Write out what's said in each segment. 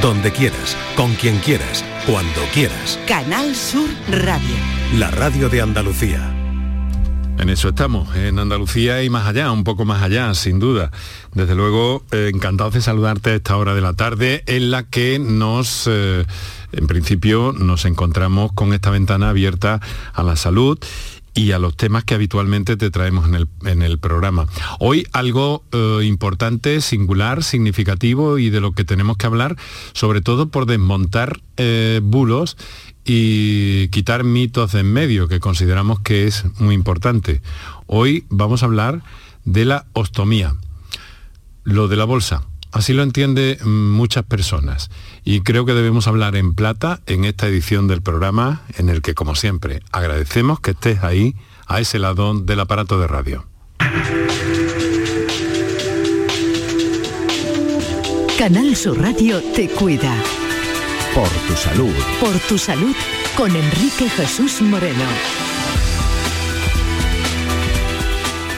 donde quieras, con quien quieras, cuando quieras. Canal Sur Radio. La radio de Andalucía. En eso estamos, en Andalucía y más allá, un poco más allá, sin duda. Desde luego, eh, encantado de saludarte a esta hora de la tarde en la que nos, eh, en principio, nos encontramos con esta ventana abierta a la salud y a los temas que habitualmente te traemos en el, programa. Hoy algo eh, importante, singular, significativo y de lo que tenemos que hablar, sobre todo por desmontar bulos y quitar mitos de en medio, que consideramos que es muy importante. Hoy vamos a hablar de la ostomía, lo de la bolsa. Así lo entienden muchas personas y creo que debemos hablar en plata en esta edición del programa en el que, como siempre, agradecemos que estés ahí, a ese lado del aparato de radio. Canal Sur Radio te cuida. Por tu salud. Por tu salud con Enrique Jesús Moreno.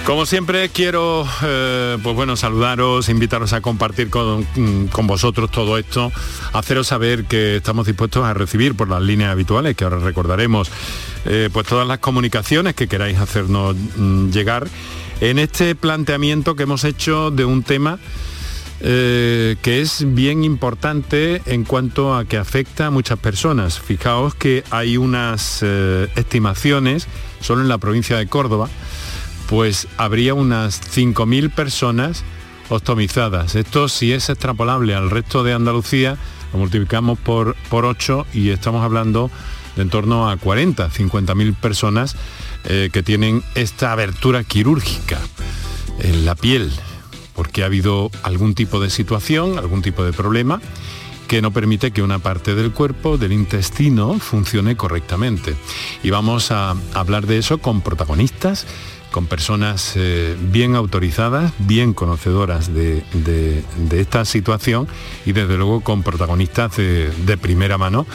Como siempre quiero eh, pues bueno, saludaros, invitaros a compartir con, vosotros todo esto, haceros saber que estamos dispuestos a recibir por las líneas habituales, que ahora recordaremos, eh, pues todas las comunicaciones que queráis hacernos mm, llegar en este planteamiento que hemos hecho de un tema eh, que es bien importante en cuanto a que afecta a muchas personas. Fijaos que hay unas estimaciones, solo en la provincia de Córdoba, pues habría unas 5.000 personas ostomizadas. Esto si es extrapolable al resto de Andalucía, lo multiplicamos por, por 8 y estamos hablando de en torno a 40, 50.000 personas eh, que tienen esta abertura quirúrgica en la piel, porque ha habido algún tipo de situación, algún tipo de problema que no permite que una parte del cuerpo, del intestino, funcione correctamente. Y vamos a hablar de eso con protagonistas, con personas eh, bien autorizadas, bien conocedoras de, esta situación y desde luego con protagonistas de, primera mano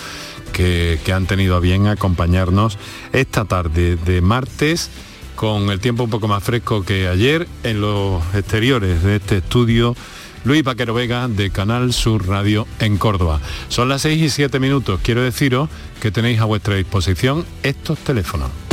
que, han tenido a bien acompañarnos esta tarde de martes con el tiempo un poco más fresco que ayer en los exteriores de este estudio. Luis Paquero Vega de Canal Sur Radio en Córdoba. Son las 6 y 7 minutos. Quiero deciros que tenéis a vuestra disposición estos teléfonos.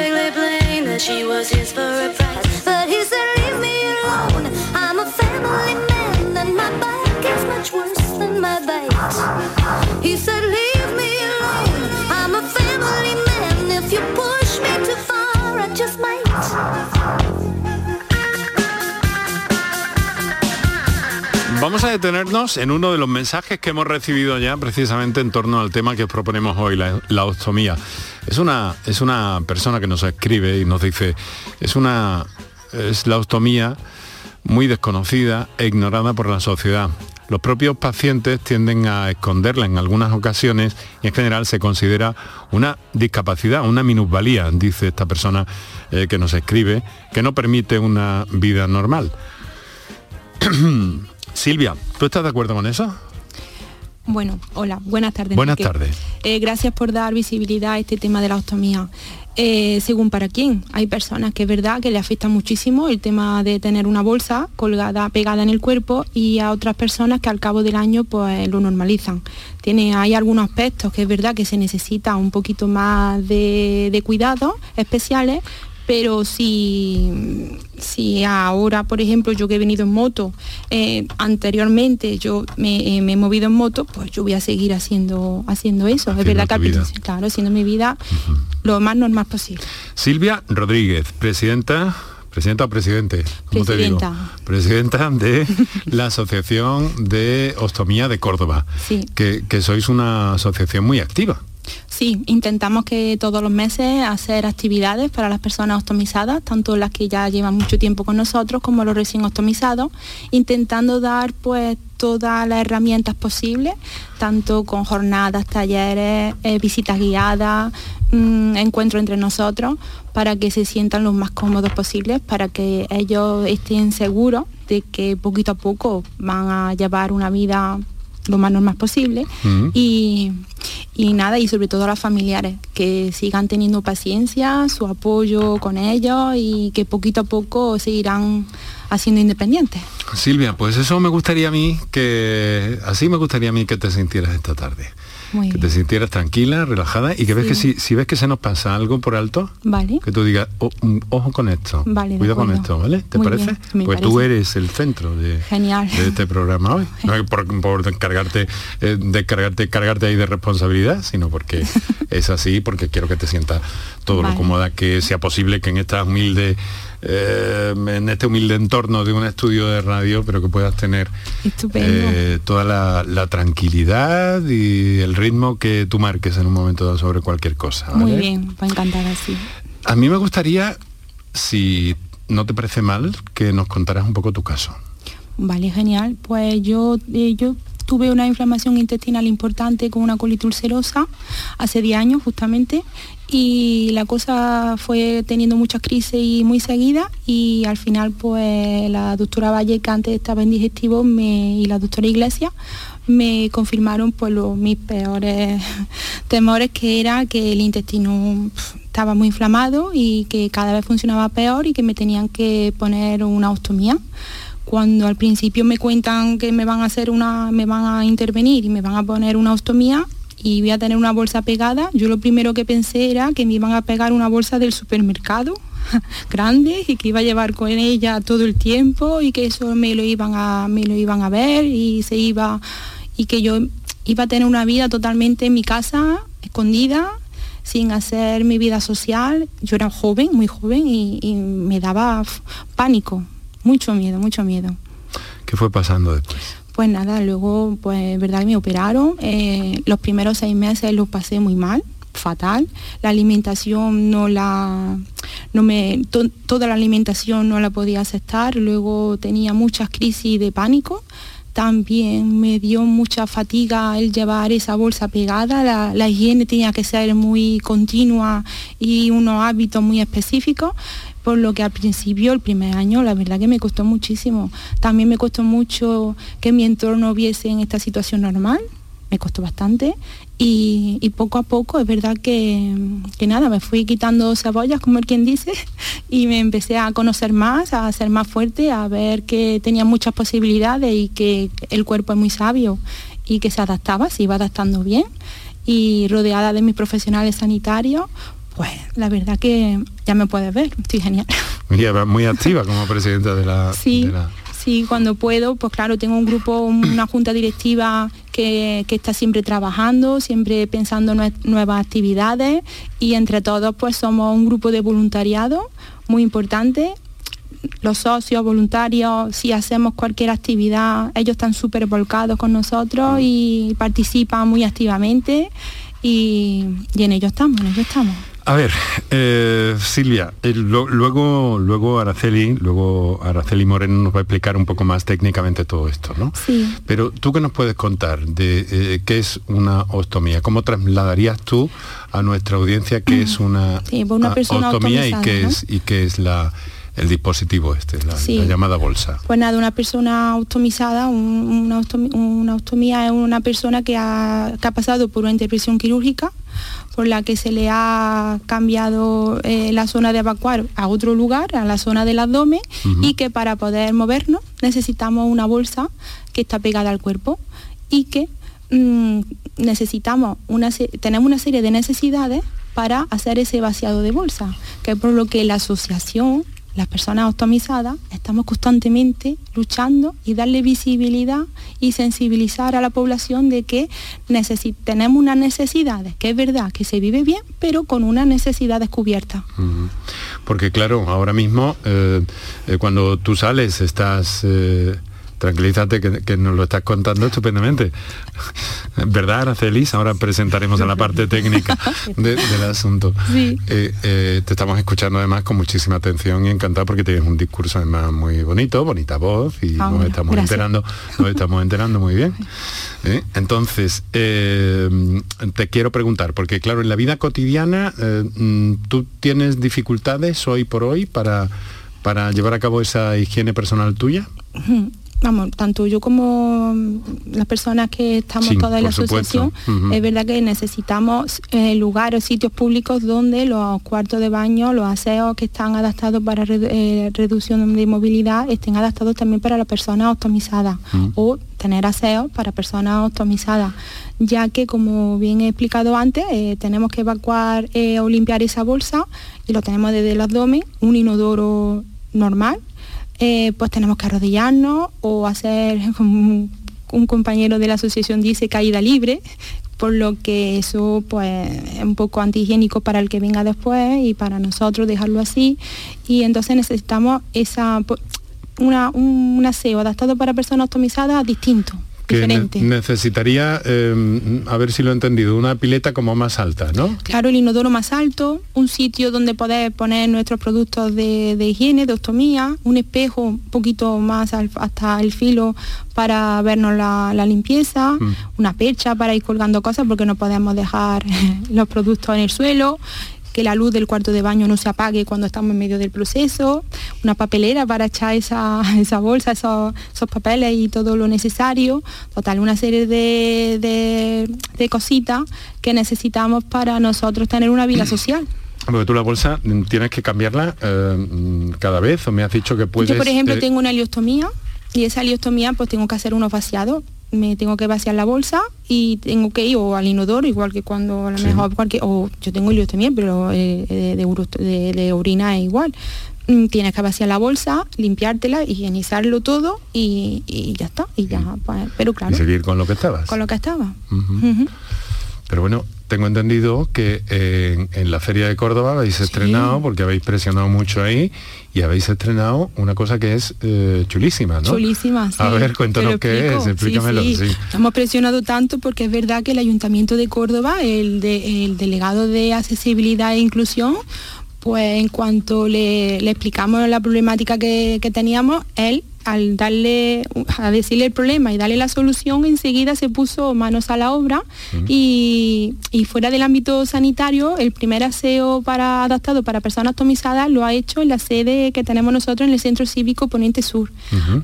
My bad playing that she was his for a price but he said leave me alone I'm a family man and my back is much worse than my bite. Vamos a detenernos en uno de los mensajes que hemos recibido ya precisamente en torno al tema que proponemos hoy, la, la ostomía. Es una, es una persona que nos escribe y nos dice, es una es la ostomía muy desconocida e ignorada por la sociedad. Los propios pacientes tienden a esconderla en algunas ocasiones y en general se considera una discapacidad, una minusvalía, dice esta persona eh, que nos escribe, que no permite una vida normal. Silvia, ¿tú estás de acuerdo con eso? Bueno, hola, buenas tardes. Buenas tardes. Eh, gracias por dar visibilidad a este tema de la ostomía. Eh, según para quién, hay personas que es verdad que le afecta muchísimo el tema de tener una bolsa colgada, pegada en el cuerpo y a otras personas que al cabo del año pues lo normalizan. Tiene, hay algunos aspectos que es verdad que se necesita un poquito más de, de cuidados especiales, pero si, si ahora, por ejemplo, yo que he venido en moto, eh, anteriormente yo me, he movido en moto, pues yo voy a seguir haciendo, haciendo eso. es verdad que claro, haciendo mi vida lo más normal posible. Silvia Rodríguez, presidenta presidenta o presidente, ¿cómo presidenta. te digo? Presidenta de la Asociación de Ostomía de Córdoba. Sí. Que, que sois una asociación muy activa. Sí, intentamos que todos los meses hacer actividades para las personas ostomizadas, tanto las que ya llevan mucho tiempo con nosotros como los recién ostomizados, intentando dar pues todas las herramientas posibles, tanto con jornadas, talleres, eh, visitas guiadas, mm, encuentro entre nosotros, para que se sientan lo más cómodos posibles, para que ellos estén seguros de que poquito a poco van a llevar una vida lo más normal posible y, y, nada, y sobre todo a los familiares, que sigan teniendo paciencia, su apoyo con ellos y que poquito a poco se irán haciendo independientes. Silvia, pues eso me gustaría a mí que, así me gustaría a mí que te sintieras esta tarde que te sintieras tranquila, relajada y que ves que si, ves que se nos pasa algo por alto, vale. que tú digas, oh, mm, ojo con esto, vale, cuidado con esto, ¿vale? ¿Te parece? pues tú eres el centro de, de este programa hoy. No por, por descargarte, eh, descargarte, cargarte ahí de responsabilidad, sino porque es así, porque quiero que te sientas todo lo cómoda que sea posible que en esta humilde eh, en este humilde entorno de un estudio de radio, pero que puedas tener eh, toda la, tranquilidad y el ritmo que tú marques en un momento dado sobre cualquier cosa. Muy bien, va a encantar así. A mí me gustaría, si no te parece mal, que nos contaras un poco tu caso. Vale, genial. Pues yo, eh, yo tuve una inflamación intestinal importante con una colitis ulcerosa hace 10 años justamente y la cosa fue teniendo muchas crisis y muy seguidas y al final pues la doctora Valle que antes estaba en digestivo y la doctora Iglesia me confirmaron pues los, mis peores temores que era que el intestino estaba muy inflamado y que cada vez funcionaba peor y que me tenían que poner una ostomía. Cuando al principio me cuentan que me van a hacer una me van a intervenir y me van a poner una ostomía y voy a tener una bolsa pegada, yo lo primero que pensé era que me iban a pegar una bolsa del supermercado grande y que iba a llevar con ella todo el tiempo y que eso me lo iban a, me lo iban a ver y se iba y que yo iba a tener una vida totalmente en mi casa, escondida, sin hacer mi vida social. Yo era joven, muy joven y, y me daba pánico, mucho miedo, mucho miedo. ¿Qué fue pasando después? Pues nada, luego, pues verdad me operaron. Eh, los primeros seis meses los pasé muy mal, fatal. La alimentación no la, no me, toda la alimentación no la podía aceptar. Luego tenía muchas crisis de pánico. También me dio mucha fatiga el llevar esa bolsa pegada. La, la higiene tenía que ser muy continua y unos hábitos muy específicos por lo que al principio, el primer año, la verdad que me costó muchísimo. También me costó mucho que mi entorno viese en esta situación normal, me costó bastante y, poco a poco es verdad que, nada, me fui quitando cebollas, como el quien dice, y me empecé a conocer más, a ser más fuerte, a ver que tenía muchas posibilidades y que el cuerpo es muy sabio y que se adaptaba, se iba adaptando bien y rodeada de mis profesionales sanitarios, pues la verdad que ya me puedes ver, estoy genial. Muy activa como presidenta de la... Sí, sí, cuando puedo, pues claro, tengo un grupo, una junta directiva que, está siempre trabajando, siempre pensando en nuevas actividades y entre todos pues somos un grupo de voluntariado muy importante los socios, voluntarios, si hacemos cualquier actividad, ellos están súper volcados con nosotros y participan muy activamente y, y en ello estamos, en ello estamos. A ver, eh, Silvia, eh, luego, luego Araceli, luego Araceli Moreno nos va a explicar un poco más técnicamente todo esto, ¿no? Sí. Pero tú qué nos puedes contar de eh, qué es una ostomía, cómo trasladarías tú a nuestra audiencia qué es una, pues ostomía y qué es y qué es la el dispositivo este, la, llamada bolsa. Pues nada, una persona ostomizada, una, ostomía es una persona que ha, que ha pasado por una intervención quirúrgica por la que se le ha cambiado eh, la zona de evacuar a otro lugar, a la zona del abdomen, y que para poder movernos necesitamos una bolsa que está pegada al cuerpo y que mm, necesitamos una, tenemos una serie de necesidades para hacer ese vaciado de bolsa, que es por lo que la asociación las personas optimizadas estamos constantemente luchando y darle visibilidad y sensibilizar a la población de que tenemos unas necesidades, que es verdad que se vive bien, pero con una necesidad descubierta. Porque claro, ahora mismo eh, eh, cuando tú sales estás... Eh, tranquilízate que, nos lo estás contando estupendamente. ¿Verdad, Aracelis? Ahora presentaremos a la parte técnica del asunto. Sí. Eh, eh, te estamos escuchando además con muchísima atención y encantado porque tienes un discurso además muy bonito, bonita voz y Ah, nos estamos gracias. enterando, nos estamos enterando muy bien. ¿eh? Entonces, te quiero preguntar, porque claro, en la vida cotidiana mm, tú tienes dificultades hoy por hoy para, para llevar a cabo esa higiene personal tuya. Vamos, tanto yo como las personas que estamos Sí, todas en la asociación, es verdad que necesitamos eh, lugares, sitios públicos donde los cuartos de baño, los aseos que están adaptados para redu- eh, reducción de movilidad, estén adaptados también para las personas optimizadas o tener aseos para personas optimizadas, ya que como bien he explicado antes, eh, tenemos que evacuar eh, o limpiar esa bolsa y lo tenemos desde el abdomen, un inodoro normal, eh, pues tenemos que arrodillarnos o hacer, como un compañero de la asociación dice, caída libre, por lo que eso pues es un poco antihigiénico para el que venga después y para nosotros dejarlo así. Y entonces necesitamos esa, una, un, un aseo adaptado para personas optimizadas distinto, Que ne- necesitaría, eh, a ver si lo he entendido, una pileta como más alta, ¿no? Claro, el inodoro más alto, un sitio donde poder poner nuestros productos de, de higiene, de ostomía, un espejo un poquito más al- hasta el filo para vernos la, la limpieza, Mm. una percha para ir colgando cosas porque no podemos dejar los productos en el suelo que la luz del cuarto de baño no se apague cuando estamos en medio del proceso, una papelera para echar esa, esa bolsa, esos, esos papeles y todo lo necesario, total, una serie de, de- de cositas que necesitamos para nosotros tener una vida social. Porque tú la bolsa tienes que cambiarla eh, cada vez, o me has dicho que puedes... Yo, por ejemplo, eh, tengo una liostomía y esa liostomía pues tengo que hacer unos vaciados. Me tengo que vaciar la bolsa y tengo que ir o al inodoro, igual que cuando a lo Sí. mejor cualquier, o yo tengo liostomía, pero eh, de, de de- de orina es igual. Mm, Tienes que vaciar la bolsa, limpiártela, higienizarlo todo y, y ya está. Y ya, pues, pero y claro, seguir con lo que estabas. con lo que estaba. Pero bueno, tengo entendido que en, en la Feria de Córdoba habéis estrenado, porque habéis presionado mucho ahí, y habéis estrenado una cosa que es eh, chulísima, ¿no? Chulísima, sí. A ver, cuéntanos qué es, explícamelo. sí. sí. Hemos presionado tanto porque es verdad que el Ayuntamiento de Córdoba, el, de- el delegado de accesibilidad e inclusión, pues en cuanto le, le explicamos la problemática que, que teníamos, él al darle a decirle el problema y darle la solución enseguida se puso manos a la obra. Y, y fuera del ámbito sanitario el primer aseo para adaptado para personas atomizadas lo ha hecho en la sede que tenemos nosotros en el centro cívico Poniente Sur.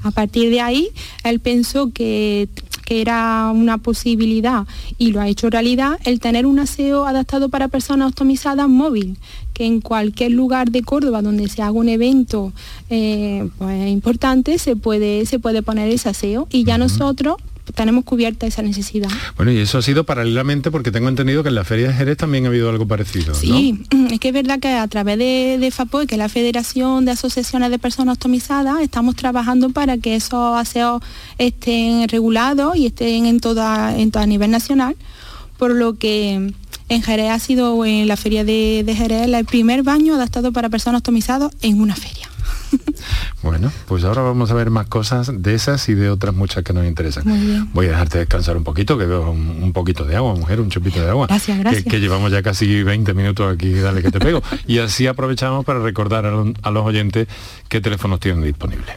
A partir de ahí, él pensó que, que era una posibilidad y lo ha hecho realidad el tener un aseo adaptado para personas optimizadas móvil, que en cualquier lugar de Córdoba donde se haga un evento eh, pues, importante se puede, se puede poner ese aseo y ya nosotros tenemos cubierta esa necesidad. Bueno, y eso ha sido paralelamente porque tengo entendido que en la Feria de Jerez también ha habido algo parecido, ¿no? Sí, es que es verdad que a través de, de FAPOE, que es la Federación de Asociaciones de Personas Optimizadas, estamos trabajando para que esos aseos estén regulados y estén en toda, en todo a nivel nacional, por lo que en Jerez ha sido en la feria de, de Jerez el primer baño adaptado para personas optimizadas en una feria. Bueno, pues ahora vamos a ver más cosas de esas y de otras muchas que nos interesan. Voy a dejarte descansar un poquito, que veo un, un poquito de agua, mujer, un chupito de agua. Gracias, gracias. Que, que llevamos ya casi 20 minutos aquí, dale que te pego. y así aprovechamos para recordar a, lo- a los oyentes qué teléfonos tienen disponibles.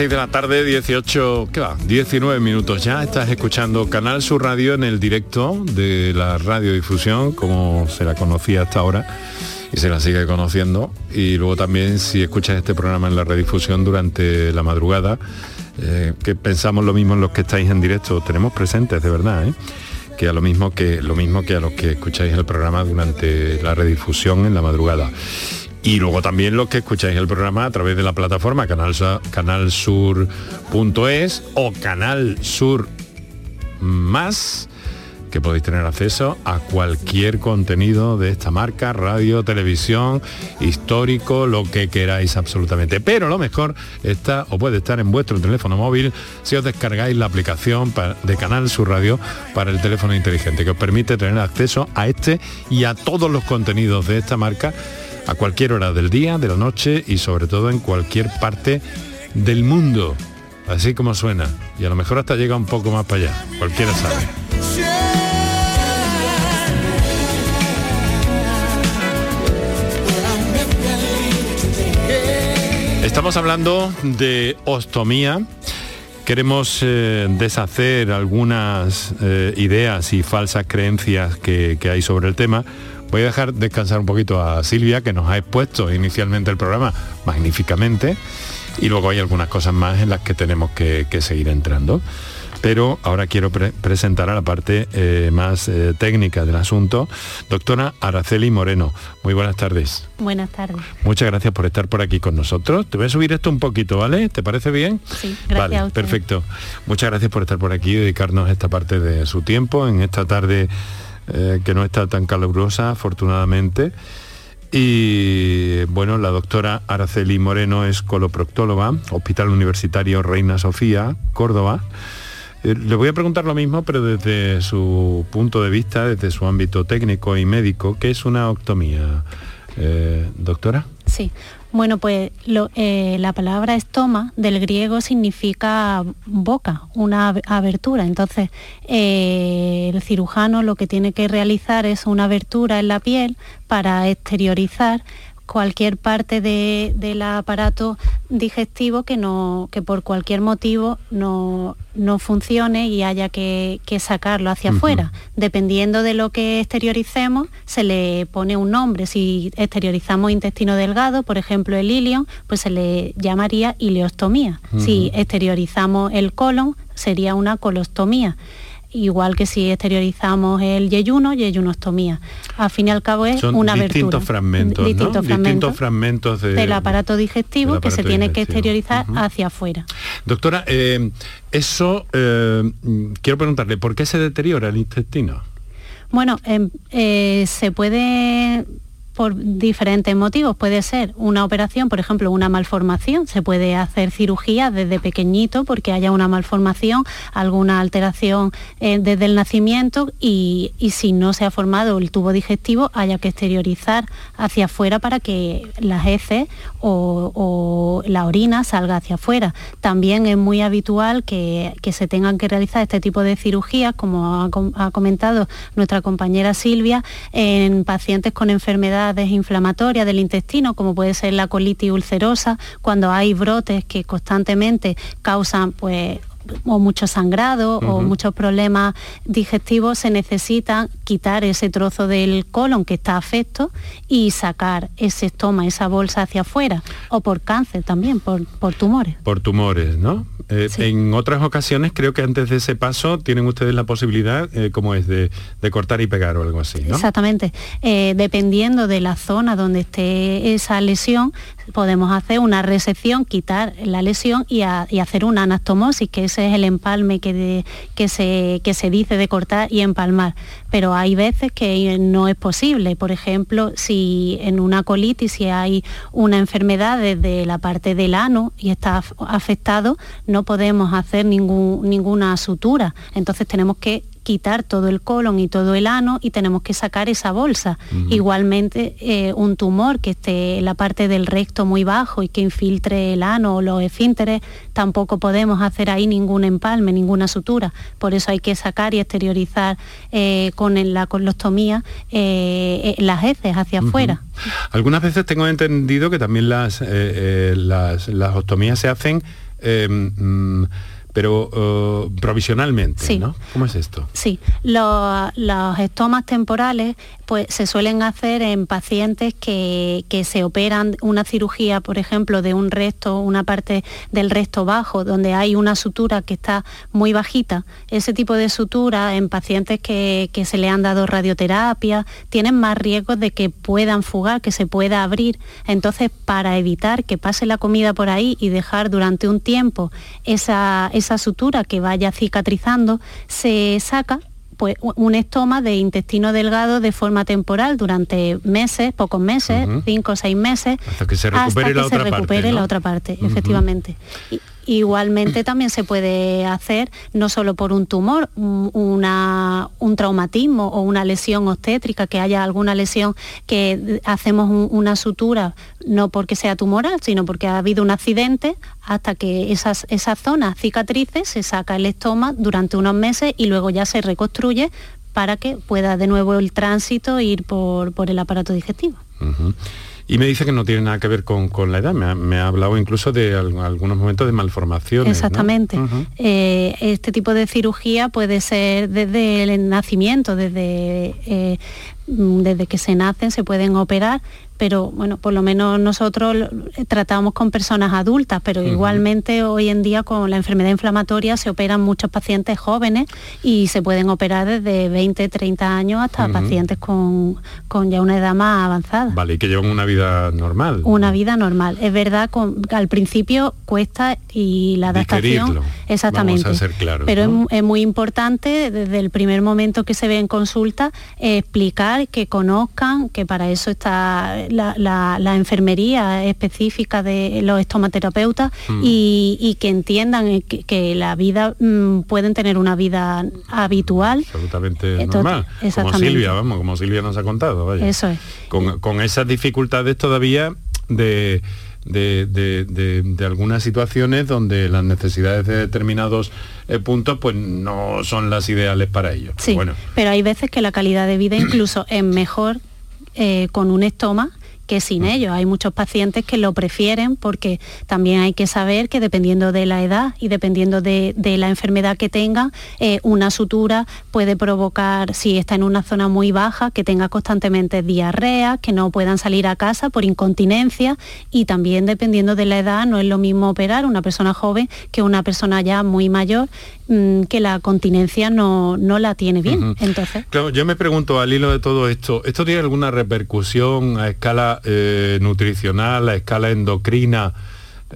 6 de la tarde, 18, ¿qué va? 19 minutos ya. Estás escuchando Canal Sur Radio en el directo de la radiodifusión, como se la conocía hasta ahora y se la sigue conociendo. Y luego también si escuchas este programa en la redifusión durante la madrugada, eh, que pensamos lo mismo en los que estáis en directo, tenemos presentes de verdad, ¿eh? que a lo mismo que lo mismo que a los que escucháis el programa durante la redifusión en la madrugada. Y luego también los que escucháis el programa a través de la plataforma canal, canalsur.es o Canal Sur Más que podéis tener acceso a cualquier contenido de esta marca, radio, televisión, histórico, lo que queráis absolutamente. Pero lo mejor está o puede estar en vuestro teléfono móvil si os descargáis la aplicación de Canal Sur Radio para el teléfono inteligente, que os permite tener acceso a este y a todos los contenidos de esta marca a cualquier hora del día, de la noche y sobre todo en cualquier parte del mundo. Así como suena. Y a lo mejor hasta llega un poco más para allá. Cualquiera sabe. Estamos hablando de ostomía. Queremos eh, deshacer algunas eh, ideas y falsas creencias que, que hay sobre el tema. Voy a dejar descansar un poquito a Silvia, que nos ha expuesto inicialmente el programa magníficamente, y luego hay algunas cosas más en las que tenemos que, que seguir entrando pero ahora quiero presentar a la parte eh, más eh, técnica del asunto. Doctora Araceli Moreno, muy buenas tardes. Buenas tardes. Muchas gracias por estar por aquí con nosotros. Te voy a subir esto un poquito, ¿vale? ¿Te parece bien? Sí, gracias. Vale, perfecto. Muchas gracias por estar por aquí y dedicarnos esta parte de su tiempo en esta tarde eh, que no está tan calurosa, afortunadamente. Y bueno, la doctora Araceli Moreno es coloproctóloga, Hospital Universitario Reina Sofía, Córdoba eh, le voy a preguntar lo mismo, pero desde su punto de vista, desde su ámbito técnico y médico, ¿qué es una octomía, eh, doctora? Sí, bueno, pues eh, la palabra estoma del griego significa boca, una abertura. Entonces, el cirujano lo que tiene que realizar es una abertura en la piel para exteriorizar cualquier parte del aparato digestivo que, no, que por cualquier motivo no, no funcione y haya que, sacarlo hacia afuera. Dependiendo de lo que exterioricemos, se le pone un nombre. Si exteriorizamos intestino delgado, por ejemplo el ilion, pues se le llamaría ileostomía. Si exteriorizamos el colon, sería una colostomía igual que si exteriorizamos el yeyuno, yeyunostomía. Al fin y al cabo es una distintos Fragmentos, distintos, fragmentos, fragmentos del aparato digestivo que se tiene que exteriorizar hacia afuera. Doctora, eh, eso eh, quiero preguntarle, ¿por qué se deteriora el intestino? Bueno, em, eh, se puede por diferentes motivos. Puede ser una operación, por ejemplo, una malformación. Se puede hacer cirugía desde pequeñito porque haya una malformación, alguna alteración eh, desde el nacimiento y, si no se ha formado el tubo digestivo haya que exteriorizar hacia afuera para que las heces o, la orina salga hacia afuera. También es muy habitual que, se tengan que realizar este tipo de cirugías, como ha, comentado nuestra compañera Silvia, en pacientes con enfermedades inflamatorias del intestino, como puede ser la colitis ulcerosa, cuando hay brotes que constantemente causan pues o mucho sangrado o muchos problemas digestivos, se necesita quitar ese trozo del colon que está afecto y sacar ese estoma, esa bolsa hacia afuera, o por cáncer también, por, por tumores. Por tumores, ¿no? Eh, en otras ocasiones creo que antes de ese paso tienen ustedes la posibilidad, eh, como es, de, cortar y pegar o algo así, ¿no? Exactamente. Eh, dependiendo de la zona donde esté esa lesión, podemos hacer una resección, quitar la lesión y, hacer una anastomosis, que ese es el empalme que, se, dice de cortar y empalmar. Pero hay veces que no es posible. Por ejemplo, si en una colitis, si hay una enfermedad desde la parte del ano y está afectado, no podemos hacer ninguna sutura. Entonces tenemos que quitar todo el colon y todo el ano y tenemos que sacar esa bolsa. Igualmente, eh, un tumor que esté en la parte del recto muy bajo y que infiltre el ano o los esfínteres, tampoco podemos hacer ahí ningún empalme, ninguna sutura. Por eso hay que sacar y exteriorizar eh, con la colostomía eh, las heces hacia afuera. Algunas veces tengo entendido que también las, las, las ostomías se hacen mm, pero eh, provisionalmente, Sí. ¿no? ¿Cómo es esto? Sí, los, los estomas temporales pues se suelen hacer en pacientes que, que se operan una cirugía, por ejemplo, de un resto, una parte del resto bajo, donde hay una sutura que está muy bajita. Ese tipo de sutura en pacientes que, que se le han dado radioterapia tienen más riesgos de que puedan fugar, que se pueda abrir. Entonces, para evitar que pase la comida por ahí y dejar durante un tiempo esa, esa sutura que vaya cicatrizando, se saca pues un estoma de intestino delgado de forma temporal durante meses, pocos meses, cinco o seis meses, Hasta que se recupere hasta la que otra se parte, recupere ¿no? la otra parte, efectivamente. Y- igualmente también se puede hacer no solo por un tumor, un, traumatismo o una lesión obstétrica, que haya alguna lesión que hacemos un- una sutura no porque sea tumoral, sino porque ha habido un accidente, hasta que esas, esa zona cicatrice, se saca el estoma durante unos meses y luego ya se reconstruye para que pueda de nuevo el tránsito ir por, por el aparato digestivo. Y me dice que no tiene nada que ver con, con la edad, me ha, me ha hablado incluso de al- algunos momentos de malformaciones. ¿no? Exactamente. Eh, este tipo de cirugía puede ser desde el nacimiento, desde, eh, desde que se nacen se pueden operar, pero bueno, por lo menos nosotros lo- tratamos con personas adultas, pero igualmente hoy en día con la enfermedad inflamatoria se operan muchos pacientes jóvenes y se pueden operar desde 20, 30 años hasta pacientes con, con ya una edad más avanzada Vale, y que llevan una vida normal. una vida normal. Es verdad, con- al principio cuesta y la adaptación... Digerirlo. Exactamente. Vamos a ser claros, Pero ¿no? es, es muy importante desde el primer momento que se ve en consulta eh, explicar, que conozcan, que para eso está la, la- la enfermería específica de los estomaterapeutas Mm. y, y que entiendan que, que la vida mm, pueden tener una vida habitual. absolutamente Entonces, normal. Como. Silvia, vamos, como Silvia nos ha contado. vaya. Eso es. Con, con esas dificultades todavía de, de, de- de- de algunas situaciones donde las necesidades de determinados eh, puntos pues no son las ideales para ellos. Sí, Bueno, pero hay veces que la calidad de vida incluso es mejor eh, con un estoma que sin ello. Hay muchos pacientes que lo prefieren porque también hay que saber que dependiendo de la edad y dependiendo de, de la enfermedad que tengan, eh, una sutura puede provocar, si está en una zona muy baja, que tenga constantemente diarrea, que no puedan salir a casa por incontinencia y también dependiendo de la edad no es lo mismo operar una persona joven que una persona ya muy mayor mm, que la continencia no, no la tiene bien. Entonces, Claro, yo me pregunto al hilo de todo esto, ¿esto tiene alguna repercusión a escala eh, nutricional, a escala endocrina,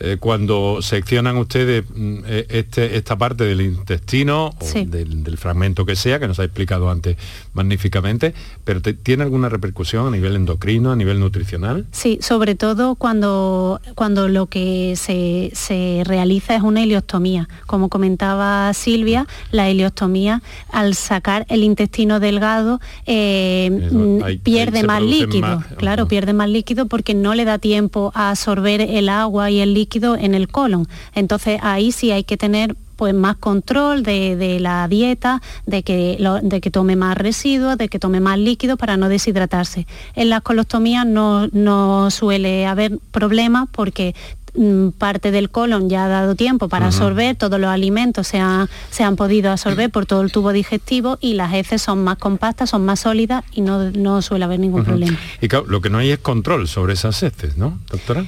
eh, cuando seccionan ustedes mm, eh, este, esta parte del intestino o Sí. del, del fragmento que sea, que nos ha explicado antes magníficamente, pero te- ¿tiene alguna repercusión a nivel endocrino, a nivel nutricional? Sí, sobre todo cuando, cuando lo que se, se realiza es una ileostomía. Como comentaba Silvia, la ileostomía, al sacar el intestino delgado, eh, Eso, mm, ahí- pierde más líquido. más- claro, pierde más líquido porque no le da tiempo a absorber el agua y el líquido en el colon. Entonces ahí sí hay que tener pues más control de, de la dieta, de que, lo- de que tome más residuos, de que tome más líquido para no deshidratarse. En las colostomías no, no suele haber problemas porque mm, parte del colon ya ha dado tiempo para absorber, todos los alimentos se han, se han podido absorber por todo el tubo digestivo y las heces son más compactas, son más sólidas y no, no suele haber ningún problema. Y claro, lo que no hay es control sobre esas heces, ¿no, doctora?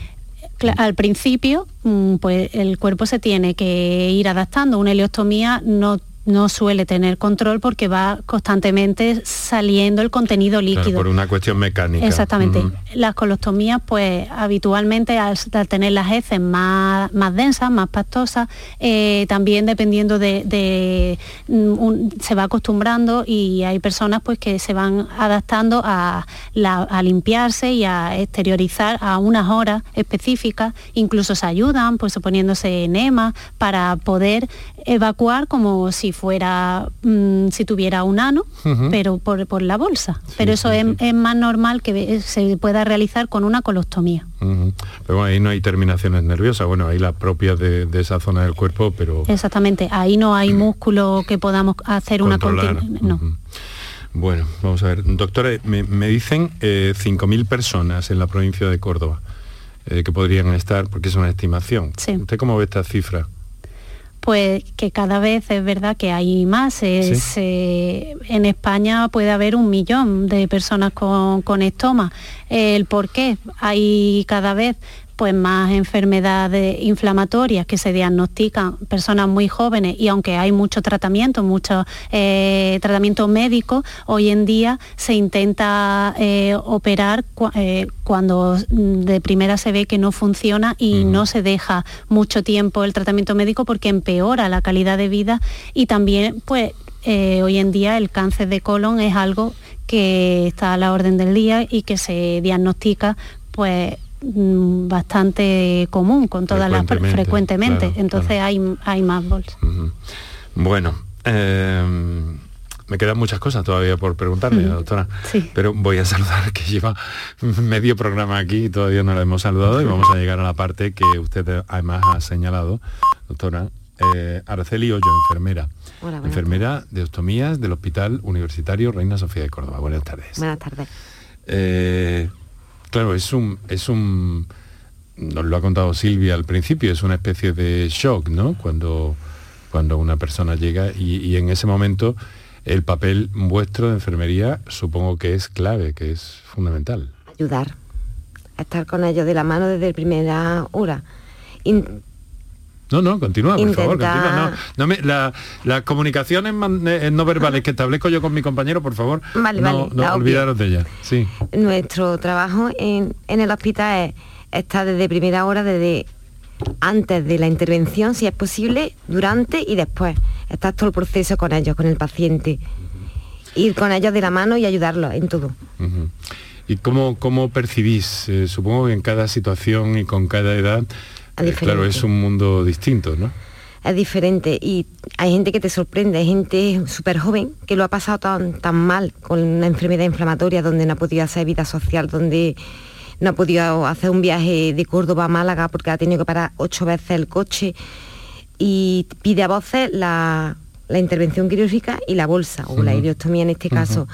Al principio, mm, pues el cuerpo se tiene que ir adaptando. Una ileostomía no, no suele tener control porque va constantemente saliendo el contenido Claro, líquido. por una cuestión mecánica. Exactamente. Las colostomías, pues habitualmente al, al tener las heces más, más densas, más pastosas, eh, también dependiendo de, de, mm, un- se va acostumbrando y hay personas pues que se van adaptando a, la- a limpiarse y a exteriorizar a unas horas específicas, incluso se ayudan pues poniéndose enema para poder evacuar como si fuera, mm, si tuviera un ano, pero por, por la bolsa. pero eso sí, es, sí. es más normal que se pueda realizar con una colostomía. Pero bueno, ahí no hay terminaciones nerviosas, bueno, hay las propias de, de esa zona del cuerpo, pero Exactamente, ahí no hay músculo que podamos hacer una controlar. continu- No. Bueno, vamos a ver. Doctora, me, me dicen eh, 5.000 personas en la provincia de Córdoba eh, que podrían estar, porque es una estimación. ¿Usted cómo ve esta cifra? Pues que cada vez es verdad que hay más. en España puede haber un millón de personas con, con estoma. ¿El por qué? Hay cada vez pues más enfermedades inflamatorias que se diagnostican personas muy jóvenes y aunque hay mucho tratamiento, mucho eh, tratamiento médico, hoy en día se intenta eh, operar eh, cuando de primera se ve que no funciona y no se deja mucho tiempo el tratamiento médico porque empeora la calidad de vida y también pues hoy en día el cáncer de colon es algo que está a la orden del día y que se diagnostica pues Mm, bastante común con todas las frecuentemente entonces hay hay más bolsas bueno em, me quedan muchas cosas todavía por preguntarle, doctora. Pero voy a saludar que lleva medio programa aquí y todavía no la hemos saludado y vamos a llegar a la parte que usted además ha señalado, doctora. Eh, Araceli Hoyo, enfermera. enfermera de ostomías del Hospital Universitario Reina Sofía de Córdoba. Buenas tardes. Buenas tardes. Eh, Claro, es un, es un, nos lo ha contado Silvia al principio, es una especie de shock, ¿no? Cuando, cuando una persona llega y, en ese momento el papel vuestro de enfermería supongo que es clave, que es fundamental. Ayudar, estar con ellos de la mano desde primera hora. No, no, continúa, por favor, continúa. No, no las comunicaciones eh, no verbales que establezco yo con mi compañero, por favor, no, olvidaros de ella. Sí. Nuestro trabajo en, el hospital es estar desde primera hora, desde antes de la intervención, si es posible, durante y después. Estar todo el proceso con ellos, con el paciente. Ir con ellos de la mano y ayudarlos en todo. ¿Y cómo, cómo percibís, eh, supongo que en cada situación y con cada edad, claro, es un mundo distinto, ¿no? Es diferente y hay gente que te sorprende, hay gente súper joven que lo ha pasado tan, tan mal con una enfermedad inflamatoria donde no ha podido hacer vida social, donde no ha podido hacer un viaje de Córdoba a Málaga porque ha tenido que parar ocho veces el coche y pide a voces la, intervención quirúrgica y la bolsa, o la ileostomía en este caso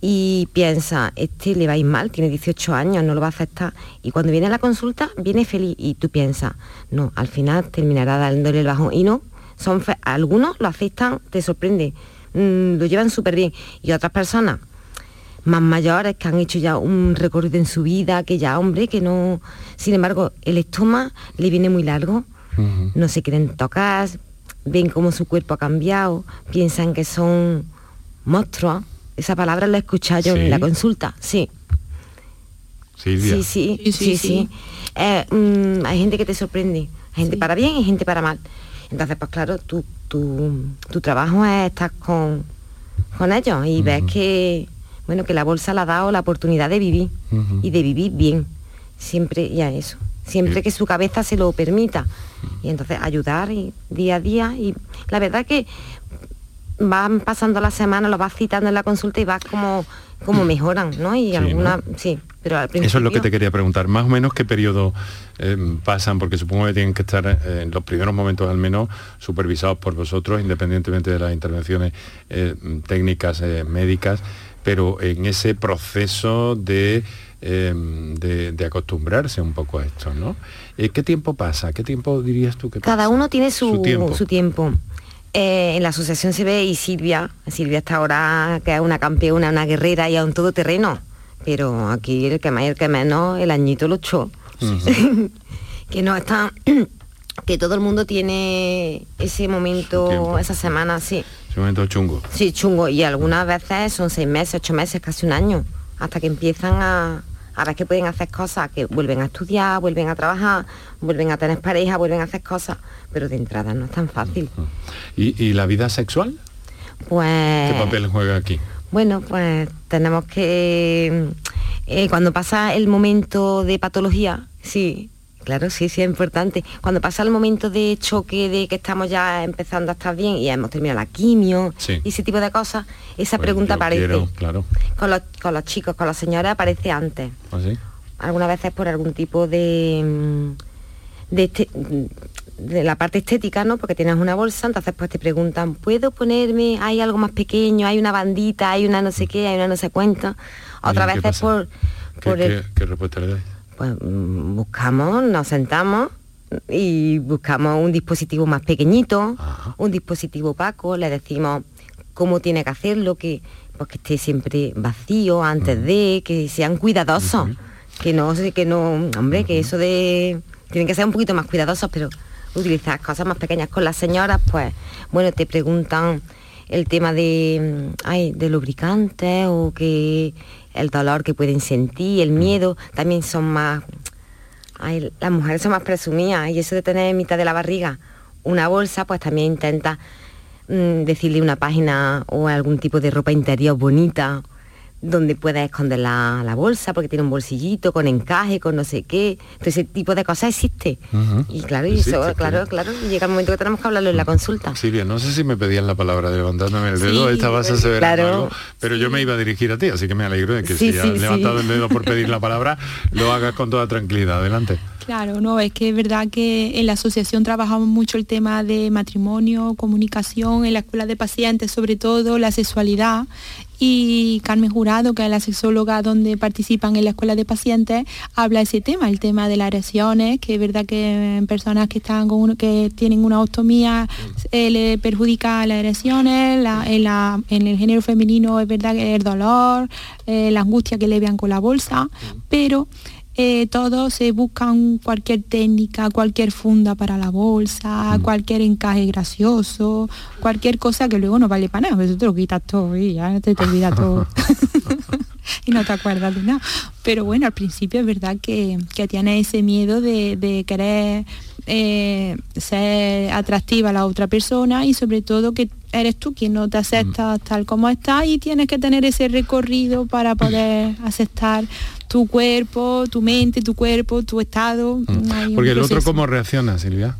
y piensa, este le va a ir mal, tiene 18 años, no lo va a aceptar. Y cuando viene a la consulta, viene feliz y tú piensas, no, al final terminará dándole el bajo. Y no, son algunos lo aceptan, te sorprende, mm, lo llevan súper bien. Y otras personas más mayores que han hecho ya un recorrido en su vida, que ya, hombre, que no... Sin embargo, el estómago le viene muy largo, no se quieren tocar, ven cómo su cuerpo ha cambiado, piensan que son monstruos esa palabra la he escuchado yo en la consulta, sí. Sí, sí, sí, sí, sí. Eh, mm, hay gente que te sorprende, hay gente para bien y gente para mal. Entonces, pues claro, tu, tu, trabajo es estar con, con ellos y ves que, bueno, que la bolsa le ha dado la oportunidad de vivir y de vivir bien. Siempre, ya eso. Siempre que su cabeza se lo permita. Y entonces ayudar y, día a día. Y la verdad que van pasando las semanas, lo vas citando en la consulta y vas como, como mm. mejoran, ¿no? Y alguna, sí, pero al principio... Eso es lo que te quería preguntar, más o menos qué periodo eh, pasan, porque supongo que tienen que estar eh, en los primeros momentos al menos supervisados por vosotros, independientemente de las intervenciones eh, técnicas, médicas, pero en ese proceso de, de, acostumbrarse un poco a esto, ¿no? ¿Qué tiempo pasa? ¿Qué tiempo dirías tú que pasa? Cada uno tiene su, Su tiempo. Eh, en la asociación se ve y Silvia, Silvia hasta ahora que es una campeona, una guerrera y a un todoterreno, pero aquí el que más y el que menos, el añito lo echó. que no está, que todo el mundo tiene ese momento, esa semana, sí. Ese momento chungo. Sí, chungo, y algunas veces son seis meses, ocho meses, casi un año, hasta que empiezan a, a ver que pueden hacer cosas, que vuelven a estudiar, vuelven a trabajar, vuelven a tener pareja, vuelven a hacer cosas, pero de entrada no es tan fácil. ¿Y, la vida sexual? Pues... ¿Qué papel juega aquí? Bueno, pues tenemos que... Eh, cuando pasa el momento de patología, sí, Claro, sí, sí, es importante. Cuando pasa el momento de choque, de que estamos ya empezando a estar bien y hemos terminado la quimio y ese tipo de cosas, esa pues pregunta aparece. claro. con, los, chicos, con las señoras aparece antes. ¿Ah, sí? Algunas veces por algún tipo de... De, este, de la parte estética, ¿no? Porque tienes una bolsa, entonces pues te preguntan, ¿puedo ponerme, hay algo más pequeño, hay una bandita, hay una no sé qué, hay una no sé cuenta? Otra veces por... ¿Qué, respuesta le dais? Pues mm, buscamos, nos sentamos y buscamos un dispositivo más pequeñito, un dispositivo opaco, le decimos cómo tiene que hacerlo, que, pues que esté siempre vacío antes de, que sean cuidadosos, que no, que no, hombre, que eso de, tienen que ser un poquito más cuidadosos, pero utilizar cosas más pequeñas. Con las señoras, pues, bueno, te preguntan el tema de, ay, de lubricantes o que el dolor que pueden sentir, el miedo, también son más, ay, las mujeres son más presumidas y eso de tener en mitad de la barriga una bolsa, pues también intenta mm, decirle una página o algún tipo de ropa interior bonita donde pueda esconder la, bolsa porque tiene un bolsillito con encaje, con no sé qué. Entonces ese tipo de cosas existe. Y claro, y eso, claro, claro, llega el momento que tenemos que hablarlo en la consulta. Silvia, no sé si me pedían la palabra de levantándome el dedo, esta vas a saber algo, pero yo me iba a dirigir a ti, así que me alegro de que si has levantado el dedo por pedir la palabra, lo hagas con toda tranquilidad. Adelante. Claro, no, es que es verdad que en la asociación trabajamos mucho el tema de matrimonio, comunicación, en la escuela de pacientes sobre todo, la sexualidad y Carmen Jurado, que es la sexóloga donde participan en la escuela de pacientes, habla ese tema, el tema de las agresiones, que es verdad que en personas que están con uno, que tienen una ostomía eh, le perjudica las agresiones, en, el género femenino es verdad que el dolor, eh, la angustia que le vean con la bolsa, pero eh, todos se buscan cualquier técnica, cualquier funda para la bolsa, mm. cualquier encaje gracioso, cualquier cosa que luego no vale para nada, eso te lo quitas todo y ya te, te olvidas todo. y no te acuerdas de nada. Pero bueno, al principio es verdad que, que tienes ese miedo de, querer eh, ser atractiva a la otra persona y sobre todo que eres tú quien no te acepta mm. tal como estás y tienes que tener ese recorrido para poder aceptar tu cuerpo, tu mente, tu cuerpo, tu estado. Mm. Porque el otro cómo reacciona, Silvia.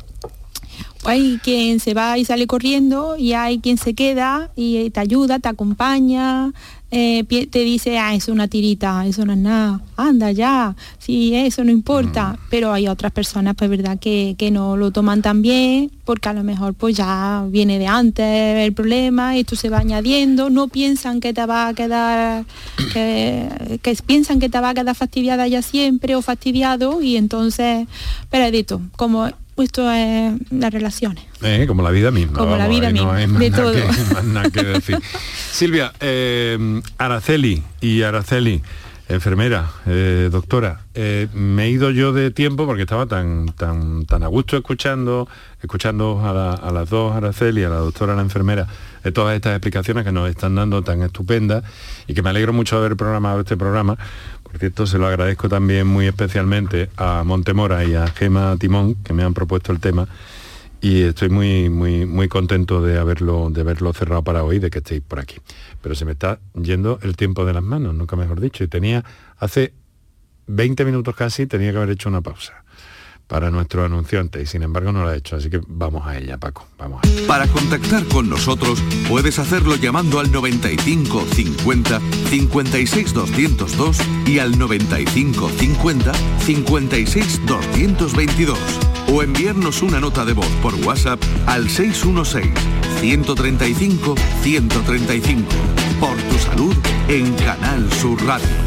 Hay quien se va y sale corriendo y hay quien se queda y te ayuda, te acompaña, eh, te dice, ah, es una tirita, eso no es nada, anda ya, sí, eso no importa, mm. pero hay otras personas, pues verdad, que, no lo toman tan bien, porque a lo mejor pues ya viene de antes el problema, esto se va añadiendo, no piensan que te va a quedar, que, piensan que te va a quedar fastidiada ya siempre o fastidiado, y entonces, pero como esto es las relaciones. Eh, como la vida misma. Como la vida misma, de todo. Silvia, eh, Araceli y Araceli, enfermera, eh, doctora, me he ido yo de tiempo porque estaba tan, tan, tan a gusto escuchando, escuchando a, las dos, Araceli, a la doctora, a la enfermera, de todas estas explicaciones que nos están dando tan estupendas y que me alegro mucho de haber programado este programa cierto, se lo agradezco también muy especialmente a Montemora y a Gema Timón, que me han propuesto el tema. Y estoy muy, muy, muy contento de haberlo, de haberlo cerrado para hoy, de que estéis por aquí. Pero se me está yendo el tiempo de las manos, nunca mejor dicho. Y tenía, hace 20 minutos casi, tenía que haber hecho una pausa para nuestro anunciante y sin embargo no lo ha hecho, así que vamos a ella, Paco, vamos Para contactar con nosotros puedes hacerlo llamando al 95 50 56 202 y al 95 50 56 222 o enviarnos una nota de voz por WhatsApp al 616 135 135 por tu salud en Canal Sur Radio.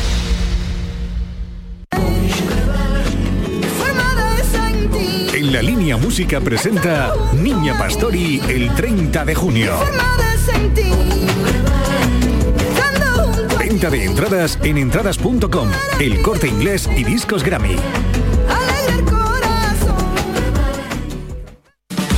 La línea música presenta Niña Pastori el 30 de junio. Venta de entradas en entradas.com, el corte inglés y discos Grammy.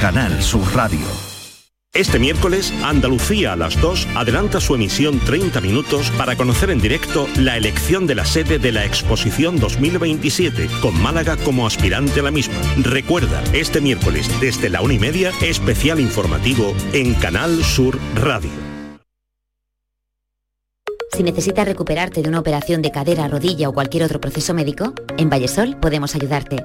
Canal Sur Radio. Este miércoles, Andalucía a las 2 adelanta su emisión 30 minutos para conocer en directo la elección de la sede de la exposición 2027, con Málaga como aspirante a la misma. Recuerda, este miércoles, desde la una y media, especial informativo en Canal Sur Radio. Si necesitas recuperarte de una operación de cadera, rodilla o cualquier otro proceso médico, en Vallesol podemos ayudarte.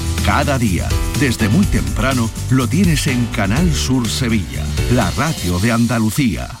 Cada día, desde muy temprano, lo tienes en Canal Sur Sevilla, la radio de Andalucía.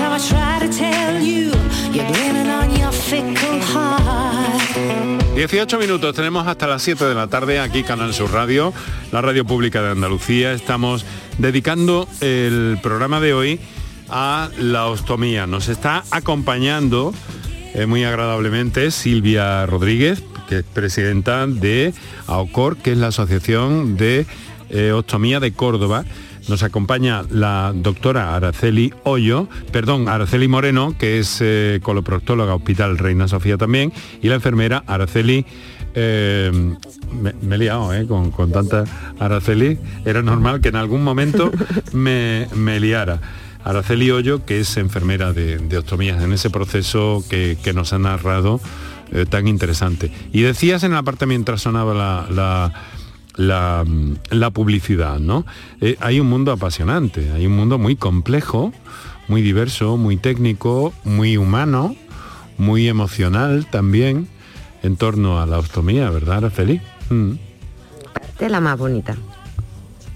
Time I try to tell you, you're blaming on your fickle heart. 18 minutos, tenemos hasta las 7 de la tarde aquí Canal Sur Radio, la radio pública de Andalucía. Estamos dedicando el programa de hoy a la ostomía. Nos está acompañando eh, muy agradablemente Silvia Rodríguez, que es presidenta de AOCOR, que es la Asociación de eh, Ostomía de Córdoba. Nos acompaña la doctora Araceli Hoyo, perdón, Araceli Moreno, que es eh, coloproctóloga Hospital Reina Sofía también, y la enfermera Araceli eh, me, me he liado ¿eh? con, con tanta Araceli. Era normal que en algún momento me, me liara. Araceli Hoyo, que es enfermera de, de ostomías, en ese proceso que, que nos ha narrado eh, tan interesante. Y decías en la parte mientras sonaba la, la, la, la publicidad, ¿no? Eh, hay un mundo apasionante, hay un mundo muy complejo, muy diverso, muy técnico, muy humano, muy emocional también en torno a la ostomía, ¿verdad, Araceli? Mm. parte la más bonita.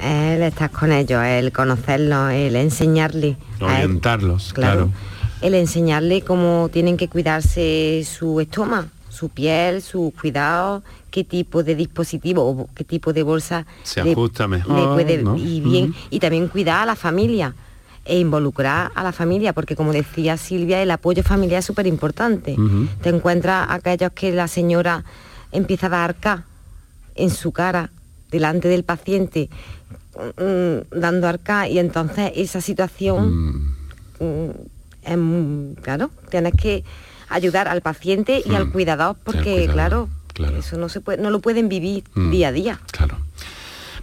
El estar con ellos, el conocerlos, el enseñarles. él- Orientarlos, claro. El enseñarle cómo tienen que cuidarse su estómago, su piel, sus cuidados, qué tipo de dispositivo o qué tipo de bolsa Se le- ajusta le mejor, puede ¿no? ir bien. Y también cuidar a la familia e involucrar a la familia, porque como decía Silvia, el apoyo familiar es súper importante. Te encuentras aquellos que la señora empieza a dar arca en su cara, delante del paciente, mm, dando arca, y entonces esa situación mm, es muy- claro, tienes que ayudar al paciente y al Mm. cuidador porque, cuidador, claro, eso no se puede, no lo pueden vivir Mm. día a día.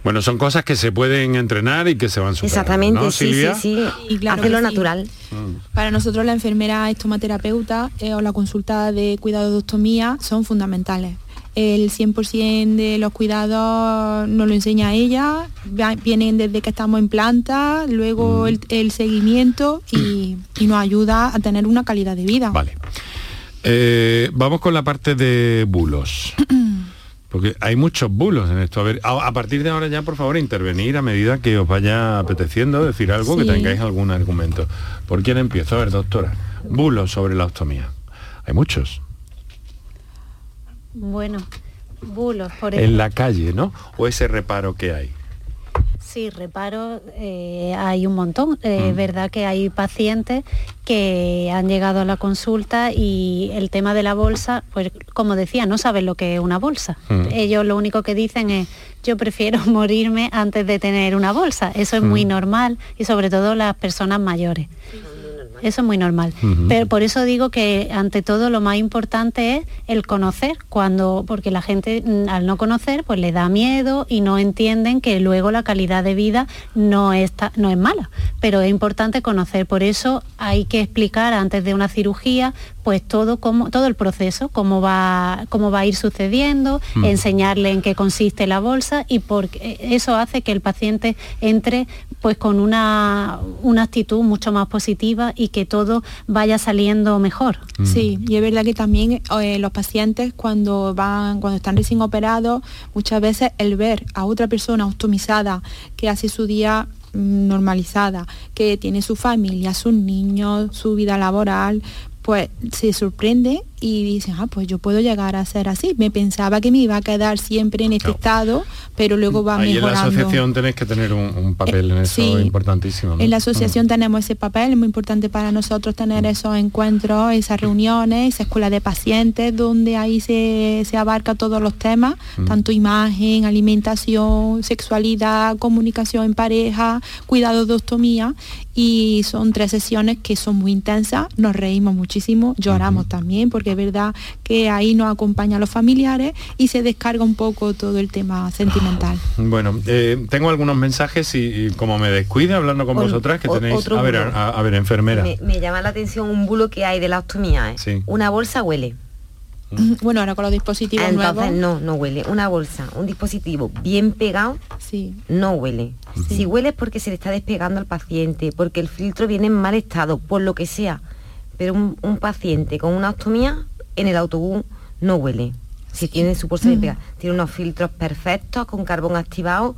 Bueno, son cosas que se pueden entrenar y que se van superando, Exactamente, ¿no, sí, sí, sí. Y claro Hacerlo sí. natural. Para nosotros la enfermera estomaterapeuta eh, o la consulta de cuidado de ostomía son fundamentales. El 100% de los cuidados nos lo enseña ella, vienen desde que estamos en planta, luego el, el seguimiento y, y nos ayuda a tener una calidad de vida. Vale. Eh, vamos con la parte de bulos. Porque hay muchos bulos en esto. A ver, a, a partir de ahora ya, por favor, intervenir a medida que os vaya apeteciendo decir algo, que tengáis algún argumento. ¿Por quién empiezo? A ver, doctora. Bulos sobre la ostomía. Hay muchos. Bueno, bulos, por En ejemplo. la calle, ¿no? O ese reparo que hay. Sí, reparo, eh, hay un montón. Eh, Es verdad que hay pacientes que han llegado a la consulta y el tema de la bolsa, pues como decía, no saben lo que es una bolsa. Mm. Ellos lo único que dicen es, yo prefiero morirme antes de tener una bolsa. Eso es muy normal y sobre todo las personas mayores. Eso es muy normal. Pero por eso digo que ante todo lo más importante es el conocer, cuando, porque la gente mm, al no conocer pues le da miedo y no entienden que luego la calidad de vida no está, no es mala. Pero es importante conocer. Por eso hay que explicar antes de una cirugía pues todo cómo, todo el proceso, cómo va, cómo va a ir sucediendo, enseñarle en qué consiste la bolsa y porque eso hace que el paciente entre pues con una, una actitud mucho más positiva y que todo vaya saliendo mejor. Sí, y es verdad que también eh, los pacientes cuando van, cuando están recién operados, muchas veces el ver a otra persona optimizada que hace su día mm, normalizada, que tiene su familia, sus niños, su vida laboral, pues se sorprende y dicen, ah, pues yo puedo llegar a ser así. Me pensaba que me iba a quedar siempre en este estado, pero luego va Ahí en la mejorando. asociación tenéis que tener un, un papel en eso sí. importantísimo. ¿no? En la asociación tenemos ese papel, es muy importante para nosotros tener esos encuentros, esas reuniones, esa escuela de pacientes, donde ahí se, se abarca todos los temas, Mm. tanto imagen, alimentación, sexualidad, comunicación en pareja, cuidado de ostomía, y son tres sesiones que son muy intensas, nos reímos muchísimo, lloramos también, porque es verdad que ahí nos acompañan los familiares y se descarga un poco todo el tema sentimental. Bueno, eh, tengo algunos mensajes y, y como me descuide hablando con vosotras, que o- tenéis... otro A ver, a, a enfermera. Me, me llama la atención un bulo que hay de la ostomía. ¿eh? Sí. Una bolsa huele. Bueno, ahora con los dispositivos Entonces nuevos. no, no huele. Una bolsa, un dispositivo bien pegado, sí. no huele. Si huele es porque se le está despegando al paciente, porque el filtro viene en mal estado, por lo que sea. Pero un, un paciente con una ostomía en el autobús no huele. Si tiene su bolsa bien Mm. pegada. Tiene unos filtros perfectos con carbón activado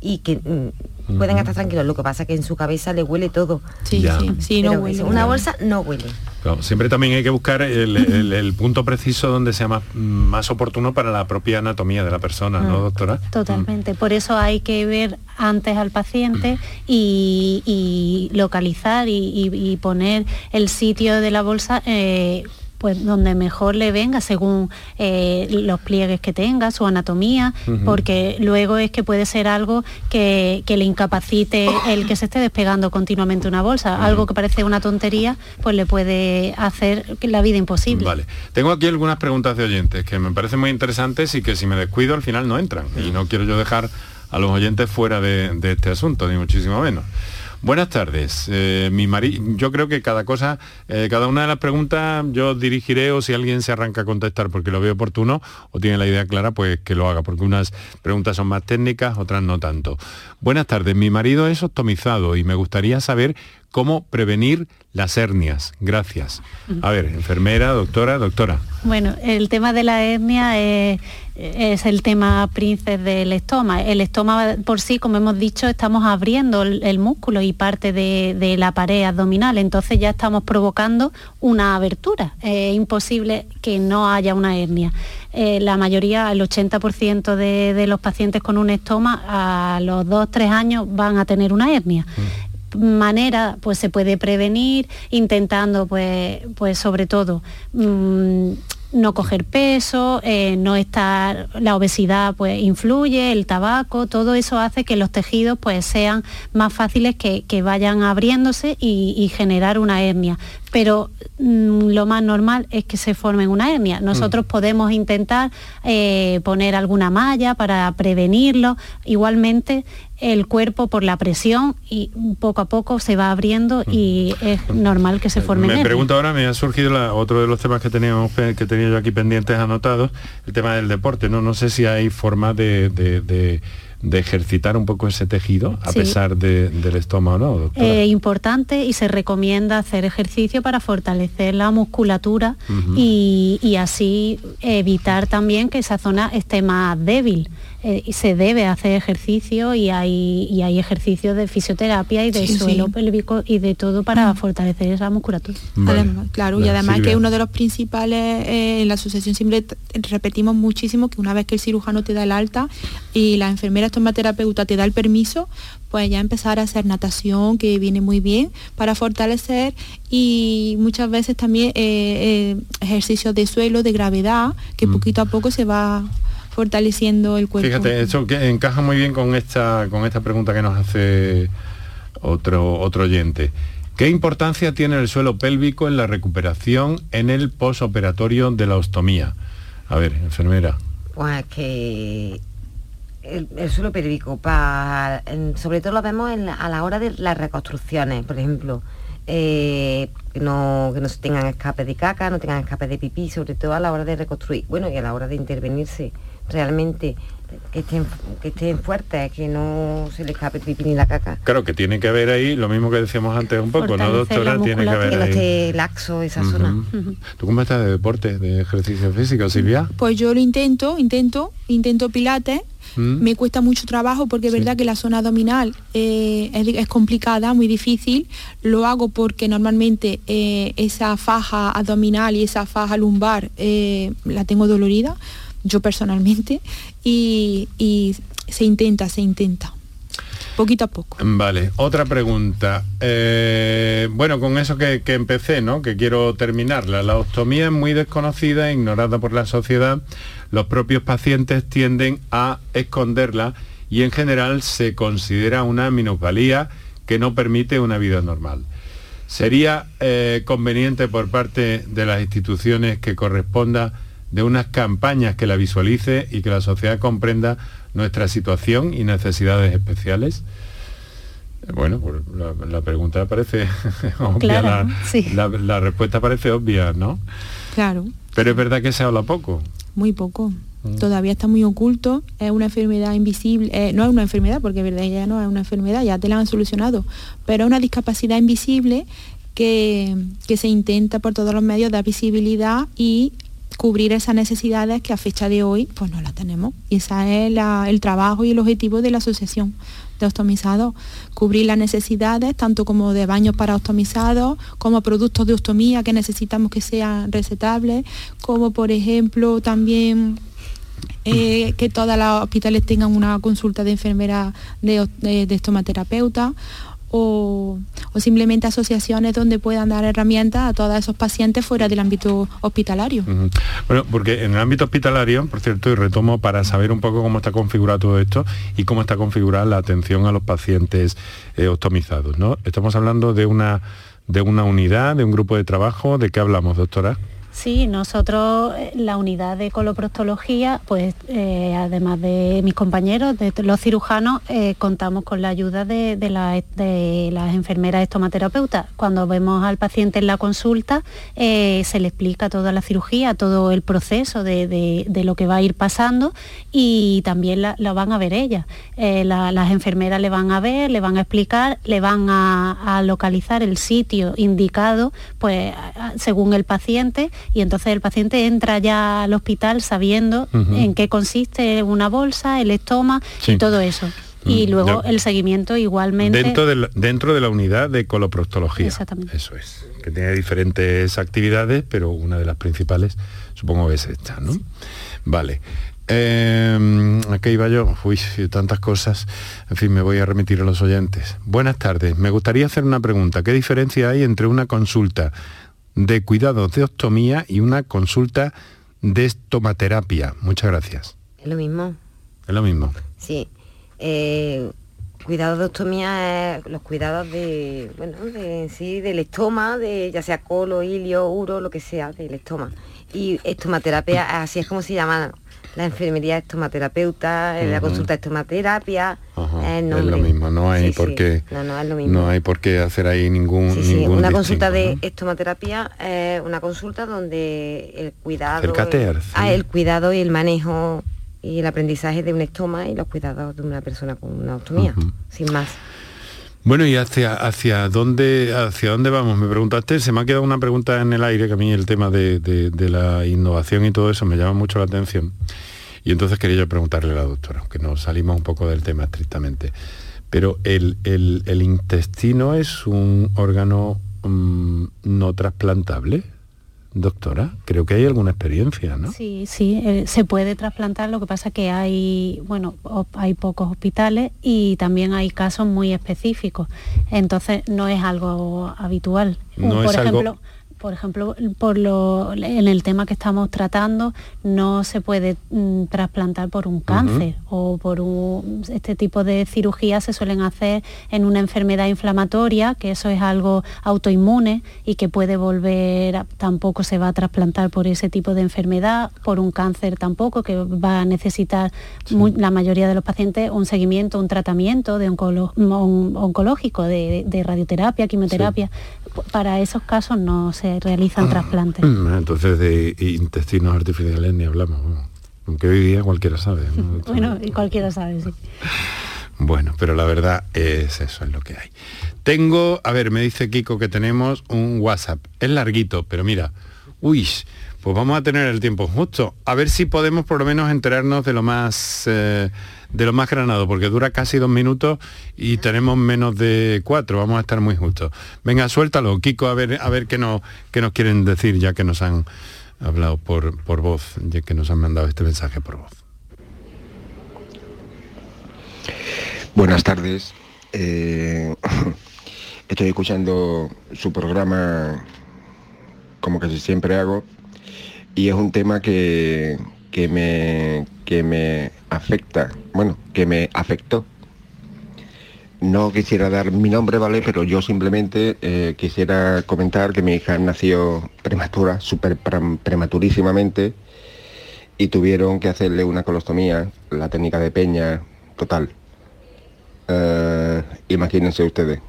y que mm, pueden estar tranquilos. Lo que pasa es que en su cabeza le huele todo. Sí, Ya. sí, sí, no huele. Una bolsa no huele. Claro, siempre también hay que buscar el, el- el punto preciso donde sea más, más oportuno para la propia anatomía de la persona, ¿no, Mm. doctora? Totalmente. Por eso hay que ver antes al paciente y, y localizar y, y- y poner el sitio de la bolsa. eh, pues donde mejor le venga según eh, los pliegues que tenga, su anatomía, porque luego es que puede ser algo que, que le incapacite el que se esté despegando continuamente una bolsa. Algo que parece una tontería, pues le puede hacer la vida imposible. Vale. Tengo aquí algunas preguntas de oyentes que me parecen muy interesantes y que si me descuido al final no entran. Y no quiero yo dejar a los oyentes fuera de, de este asunto, ni muchísimo menos. Buenas tardes. Eh, mi mari yo creo que cada cosa, eh, cada una de las preguntas yo dirigiré o si alguien se arranca a contestar porque lo veo oportuno o tiene la idea clara, pues que lo haga, porque unas preguntas son más técnicas, otras no tanto. Buenas tardes. Mi marido es optomizado y me gustaría saber cómo prevenir las hernias. Gracias. A ver, enfermera, doctora, doctora. Bueno, el tema de la hernia es, es el tema príncipe del estómago. El estómago por sí, como hemos dicho, estamos abriendo el, el músculo y parte de, de la pared abdominal, entonces ya estamos provocando una abertura. Es imposible que no haya una hernia. Eh, la mayoría, el 80% de, de los pacientes con un estoma a los 2-3 años van a tener una hernia manera pues se puede prevenir intentando pues pues sobre todo mm, no coger peso, eh, no estar, la obesidad pues influye, el tabaco, todo eso hace que los tejidos pues sean más fáciles que, vayan abriéndose y, generar una hernia. Pero mm, lo más normal es que se formen una hernia. Nosotros mm. podemos intentar eh, poner alguna malla para prevenirlo. Igualmente, el cuerpo por la presión y poco a poco se va abriendo y es normal que se formen. Me pregunto ahora, me ha surgido otro de los temas que teníamos que tenía yo aquí pendientes anotados, el tema del deporte. No, no sé si hay forma de de ejercitar un poco ese tejido a pesar del estómago, ¿no? Doctora? Eh, importante y se recomienda hacer ejercicio para fortalecer la musculatura y, y, así evitar también que esa zona esté más débil. Eh, se debe hacer ejercicio y hay, y hay ejercicios de fisioterapia y de suelo pélvico y de todo para fortalecer esa musculatura. claro, y además que uno de los principales, eh, en la asociación siempre repetimos muchísimo que una vez que el cirujano te da el alta y la enfermera estomaterapeuta te da el permiso, pues ya empezar a hacer natación, que viene muy bien, para fortalecer y muchas veces también eh, ejercicios de suelo, de gravedad, que mm. poquito a poco se va fortaleciendo el cuerpo. Fíjate, eso que encaja muy bien con esta, con esta pregunta que nos hace otro, otro oyente. ¿Qué importancia tiene el suelo pélvico en la recuperación en el posoperatorio de la ostomía? A ver, enfermera. Pues que el, suelo pélvico, para, sobre todo lo vemos a la hora de las reconstrucciones, por ejemplo, eh, que, no, que no se tengan escape de caca, no tengan escape de pipí, sobre todo a la hora de reconstruir, bueno, y a la hora de intervenirse realmente que estén, que estén fuertes, que no se les escape el pipí ni la caca. Claro, que tiene que haber ahí lo mismo que decíamos antes un poco, ¿no, doctora? Tiene que haber que no esté laxo esa zona. ¿Tú cómo estás de deporte, de ejercicio físico, Silvia? Pues yo lo intento, intento, intento pilates, mm. me cuesta mucho trabajo porque es verdad que la zona abdominal eh, es, complicada, muy difícil. Lo hago porque normalmente eh, esa faja abdominal y esa faja lumbar eh, la tengo dolorida yo personalmente, y, se intenta, se intenta poquito a poco. Vale, otra pregunta. Eh, bueno, con eso que, empecé, ¿no? Que quiero terminarla. La ostomía es muy desconocida ignorada por la sociedad. Los propios pacientes tienden a esconderla y en general se considera una minusvalía que no permite una vida normal. ¿Sería eh, conveniente por parte de las instituciones que corresponda de unas campañas que la visualice y que la sociedad comprenda nuestra situación y necesidades especiales? Bueno, pues la, pregunta parece obvia, la, respuesta parece obvia, ¿no? Claro. Pero es verdad que se habla poco. Muy poco. Mm. Todavía está muy oculto, es una enfermedad invisible, eh, no es una enfermedad, porque verdad ya no es una enfermedad, ya te la han solucionado, pero es una discapacidad invisible que, que se intenta por todos los medios dar visibilidad y cubrir esas necesidades que a fecha de hoy pues no las tenemos. Y ese es el trabajo y el objetivo de la asociación de ostomizados, cubrir las necesidades tanto como de baños para ostomizados, como productos de ostomía que necesitamos que sean recetables, como por ejemplo también eh, que todas las hospitales tengan una consulta de enfermera de, de estomaterapeuta o, simplemente asociaciones donde puedan dar herramientas a todos esos pacientes fuera del ámbito hospitalario. Bueno, porque en el ámbito hospitalario, por cierto, y retomo para saber un poco cómo está configurado todo esto y cómo está configurada la atención a los pacientes eh, optimizados, ¿no? Estamos hablando de una, de una unidad, de un grupo de trabajo, ¿de qué hablamos, doctora? Sí, nosotros, eh, la unidad de coloproctología, pues eh, además de mis compañeros, de los cirujanos, eh, contamos con la ayuda de, las enfermeras estomaterapeutas. Cuando vemos al paciente en la consulta, se le explica toda la cirugía, todo el proceso de, lo que va a ir pasando y también lo van a ver ellas. las enfermeras le van a ver, le van a explicar, le van a, a localizar el sitio indicado, pues según el paciente y entonces el paciente entra ya al hospital sabiendo en qué consiste una bolsa, el estómago y todo eso. Y mm, luego el seguimiento igualmente... Dentro de, la, dentro de la unidad de coloproctología. Exactamente. Eso es, que tiene diferentes actividades, pero una de las principales supongo que es esta, ¿no? Vale. Eh, aquí iba yo, uy, tantas cosas. En fin, me voy a remitir a los oyentes. Buenas tardes. Me gustaría hacer una pregunta. ¿Qué diferencia hay entre una consulta de cuidados de ostomía y una consulta de estomaterapia. Muchas gracias. Es lo mismo. Es lo mismo. Sí. Eh, cuidados de ostomía es los cuidados de, bueno, de sí, del estoma, de ya sea colo, ilio, uro, lo que sea, del estoma. Y estomaterapia, así es como se llama la enfermería estomaterapeuta, la Ujú. consulta de estomaterapia, Ajá, es lo mismo, no hay Sí, por sí. qué No, no, es lo mismo. no hay por qué hacer ahí ningún, Sí, ningún una consulta de estomaterapia es una consulta donde el cuidado El catéter, sí. ah, el cuidado y el manejo y el aprendizaje de un estoma y los cuidados de una persona con una ostomía, sin más. Bueno, y hacia, hacia dónde hacia dónde vamos, me preguntaste, se me ha quedado una pregunta en el aire, que a mí el tema de, de- la innovación y todo eso me llama mucho la atención. Y entonces quería yo preguntarle a la doctora, que nos salimos un poco del tema estrictamente. Pero el, el- el intestino es un órgano mm, no trasplantable, doctora. Creo que hay alguna experiencia, ¿no? Sí, sí, eh, se puede trasplantar, lo que pasa que hay, bueno, hay pocos hospitales y también hay casos muy específicos, entonces no es algo habitual. No por es algo- ejemplo, por ejemplo, por lo, en el tema que estamos tratando, no se puede mm, trasplantar por un cáncer o por un, este tipo de cirugías se suelen hacer en una enfermedad inflamatoria, que eso es algo autoinmune y que puede volver, a- tampoco se va a trasplantar por ese tipo de enfermedad, por un cáncer tampoco, que va a necesitar la mayoría de los pacientes un seguimiento, un tratamiento de oncolo- on- oncológico, de, de radioterapia, quimioterapia. Para esos casos no se realizan trasplantes. Mm, Entonces de intestinos artificiales ni hablamos. ¿no? Aunque hoy día cualquiera sabe. ¿no? Bueno, y cualquiera sabe, sí. Bueno, pero la verdad es eso, es lo que hay. Tengo, a ver, me dice Kiko que tenemos un WhatsApp. Es larguito, pero mira, uy, pues vamos a tener el tiempo justo. A ver si podemos por lo menos enterarnos de lo más eh, de lo más granado, porque dura casi dos minutos y tenemos menos de cuatro. Vamos a estar muy justos. Venga, suéltalo, Kiko, a ver, a ver qué nos, qué nos quieren decir, ya que nos han hablado por, por voz, ya que nos han mandado este mensaje por voz. Buenas tardes. Eh, estoy escuchando su programa como casi siempre hago y es un tema que, que, me, que me afecta, bueno, que me afectó. No quisiera dar mi nombre, ¿vale? Pero yo simplemente eh, quisiera comentar que mi hija nació prematura, súper prematurísimamente y tuvieron que hacerle una colostomía, la técnica de Peña, total. Eh, imagínense ustedes,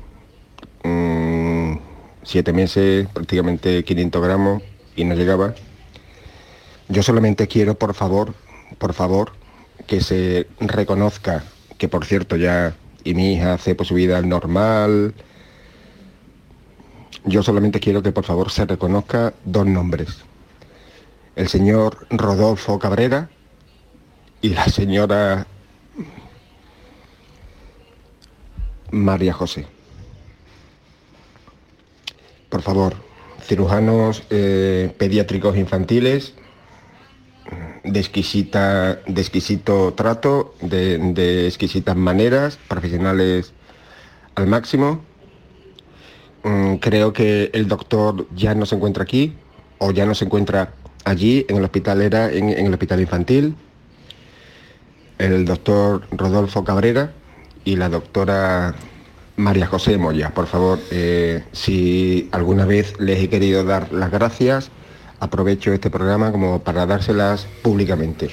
mm, siete meses, prácticamente 500 gramos y no llegaba. Yo solamente quiero, por favor, por favor, que se reconozca, que por cierto ya, y mi hija hace pues, su vida normal. Yo solamente quiero que por favor se reconozca dos nombres. El señor Rodolfo Cabrera y la señora María José. Por favor, cirujanos eh, pediátricos infantiles, de, exquisita, de exquisito trato, de, de exquisitas maneras, profesionales al máximo. Mm, creo que el doctor ya no se encuentra aquí o ya no se encuentra allí en el hospital era en, en el hospital infantil. El doctor Rodolfo Cabrera y la doctora María José Moya. Por favor, eh, si alguna vez les he querido dar las gracias, aprovecho este programa como para dárselas públicamente.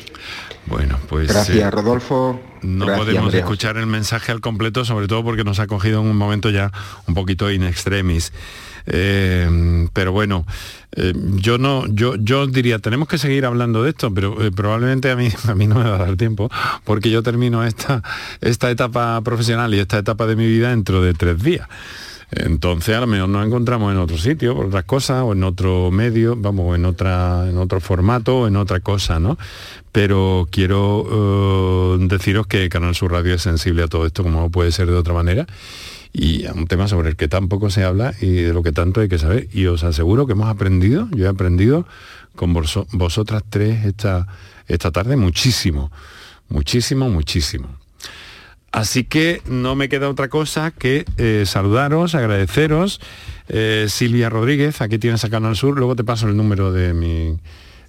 Bueno, pues... Gracias, eh, Rodolfo. No Gracias, podemos escuchar el mensaje al completo, sobre todo porque nos ha cogido en un momento ya un poquito in extremis. Eh, pero bueno, eh, yo no, yo, yo diría, tenemos que seguir hablando de esto, pero eh, probablemente a mí, a mí no me va a dar tiempo, porque yo termino esta, esta etapa profesional y esta etapa de mi vida dentro de tres días. Entonces a lo mejor nos encontramos en otro sitio, por otras cosas, o en otro medio, vamos, en otra, en otro formato, en otra cosa, ¿no? Pero quiero eh, deciros que Canal Sur Radio es sensible a todo esto, como no puede ser de otra manera, y a un tema sobre el que tampoco se habla y de lo que tanto hay que saber. Y os aseguro que hemos aprendido, yo he aprendido con vos- vosotras tres esta, esta tarde muchísimo, muchísimo, muchísimo. Así que no me queda otra cosa que eh, saludaros, agradeceros. Eh, Silvia Rodríguez, aquí tienes a Canal Sur, luego te paso el número de mi,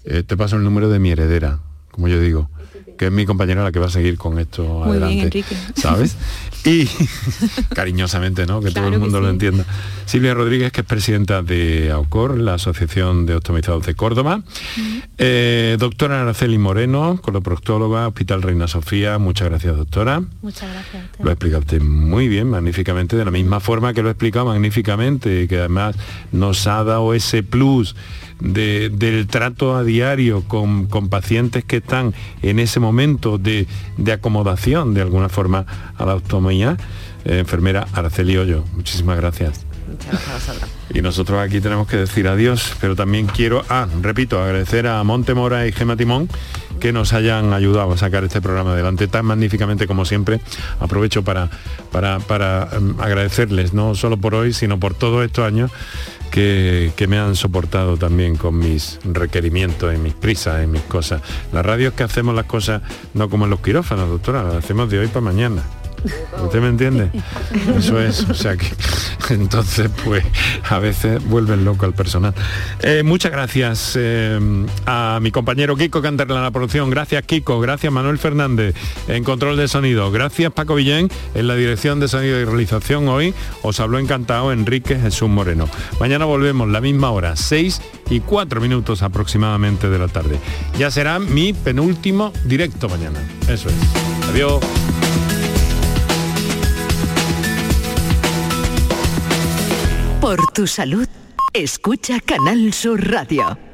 eh, te paso el número de mi heredera, como yo digo que es mi compañera la que va a seguir con esto Muy adelante. bien. ¿Sabes? Y cariñosamente, ¿no? Que todo el mundo lo entienda. Silvia Rodríguez, que es presidenta de AUCOR, la Asociación de Optimizados de Córdoba. Eh, doctora Araceli Moreno, coloproctóloga, Hospital Reina Sofía. Muchas gracias, doctora. Muchas gracias. a usted. Lo ha explicado usted muy bien, magníficamente, de la misma forma que lo ha explicado magníficamente, y que además nos ha dado ese plus de- del trato a diario con, con pacientes que están en ese momento de, de acomodación, de alguna forma, a la autonomía. Eh, enfermera Araceli Hoyo, muchísimas gracias. Muchas gracias a vosotros. Y nosotros aquí tenemos que decir adiós, pero también quiero, ah, repito, agradecer a Monte Mora y Gema Timón que nos hayan ayudado a sacar este programa adelante tan magníficamente como siempre. Aprovecho para, para, para, em, agradecerles, no solo por hoy, sino por todos estos años que, que me han soportado también con mis requerimientos, en mis prisas, en mis cosas. La radio es que hacemos las cosas no como en los quirófanos, doctora, las hacemos de hoy para mañana. ¿Usted me entiende? Eso es, o sea que entonces pues a veces vuelven loco al personal. Eh, muchas gracias eh, a mi compañero Kiko Canterla en la producción, gracias Kiko, gracias Manuel Fernández en control de sonido, gracias Paco Villén en la dirección de sonido y realización hoy, os habló encantado Enrique Jesús Moreno. Mañana volvemos la misma hora, 6 y 4 minutos aproximadamente de la tarde. Ya será mi penúltimo directo mañana. Eso es. Adiós. Por tu salud, escucha Canal Sur Radio.